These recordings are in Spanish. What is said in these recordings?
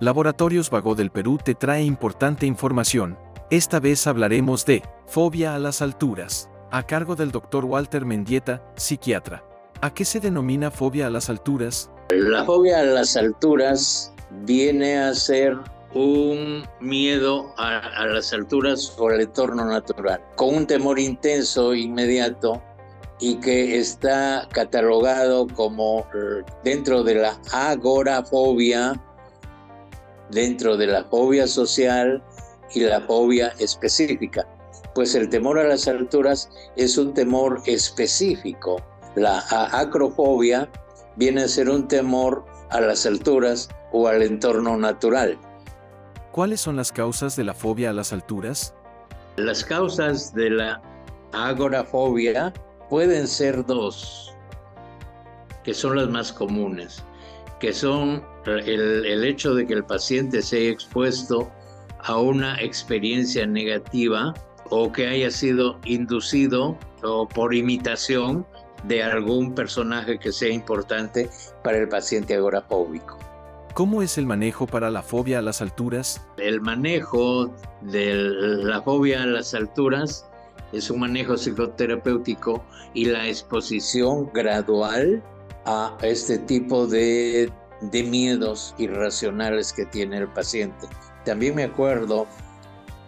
Laboratorios Vago del Perú te trae importante información. Esta vez hablaremos de fobia a las alturas, a cargo del Dr. Walter Mendieta, psiquiatra. ¿A qué se denomina fobia a las alturas? La fobia a las alturas viene a ser un miedo a, a, las alturas o al entorno natural, con un temor intenso, inmediato, y que está catalogado como eh, dentro de la agorafobia, dentro de la fobia social y la fobia específica. Pues el temor a las alturas es un temor específico. La acrofobia viene a ser un temor a las alturas o al entorno natural. ¿Cuáles son las causas de la fobia a las alturas? Las causas de la agorafobia pueden ser dos, que son las más comunes, que son el, el hecho de que el paciente se haya expuesto a una experiencia negativa o que haya sido inducido o por imitación de algún personaje que sea importante para el paciente agorafóbico. ¿Cómo es el manejo para la fobia a las alturas? El manejo de la fobia a las alturas es un manejo psicoterapéutico y la exposición gradual a este tipo de, de miedos irracionales que tiene el paciente. También me acuerdo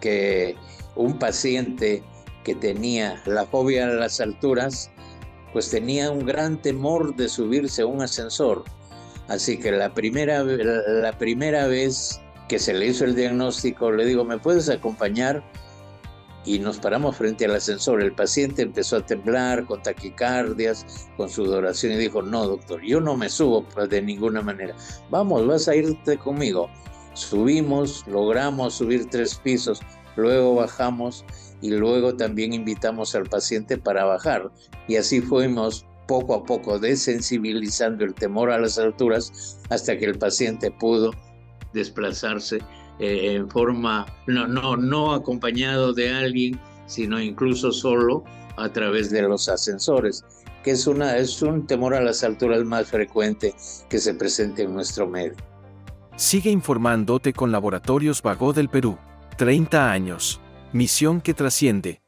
que un paciente que tenía la fobia a las alturas, pues tenía un gran temor de subirse a un ascensor. Así que la primera, la primera vez que se le hizo el diagnóstico, le digo, ¿me puedes acompañar? Y nos paramos frente al ascensor. El paciente empezó a temblar con taquicardias, con sudoración y dijo, no, doctor, yo no me subo de ninguna manera. Vamos, vas a irte conmigo. Subimos, logramos subir tres pisos, luego bajamos y luego también invitamos al paciente para bajar. Y así fuimos poco a poco desensibilizando el temor a las alturas hasta que el paciente pudo desplazarse eh, en forma, no, no, no acompañado de alguien, sino incluso solo a través de los ascensores, que es, una, es un temor a las alturas más frecuente que se presenta en nuestro medio. Sigue informándote con Laboratorios Vago del Perú. 30 años. Misión que trasciende.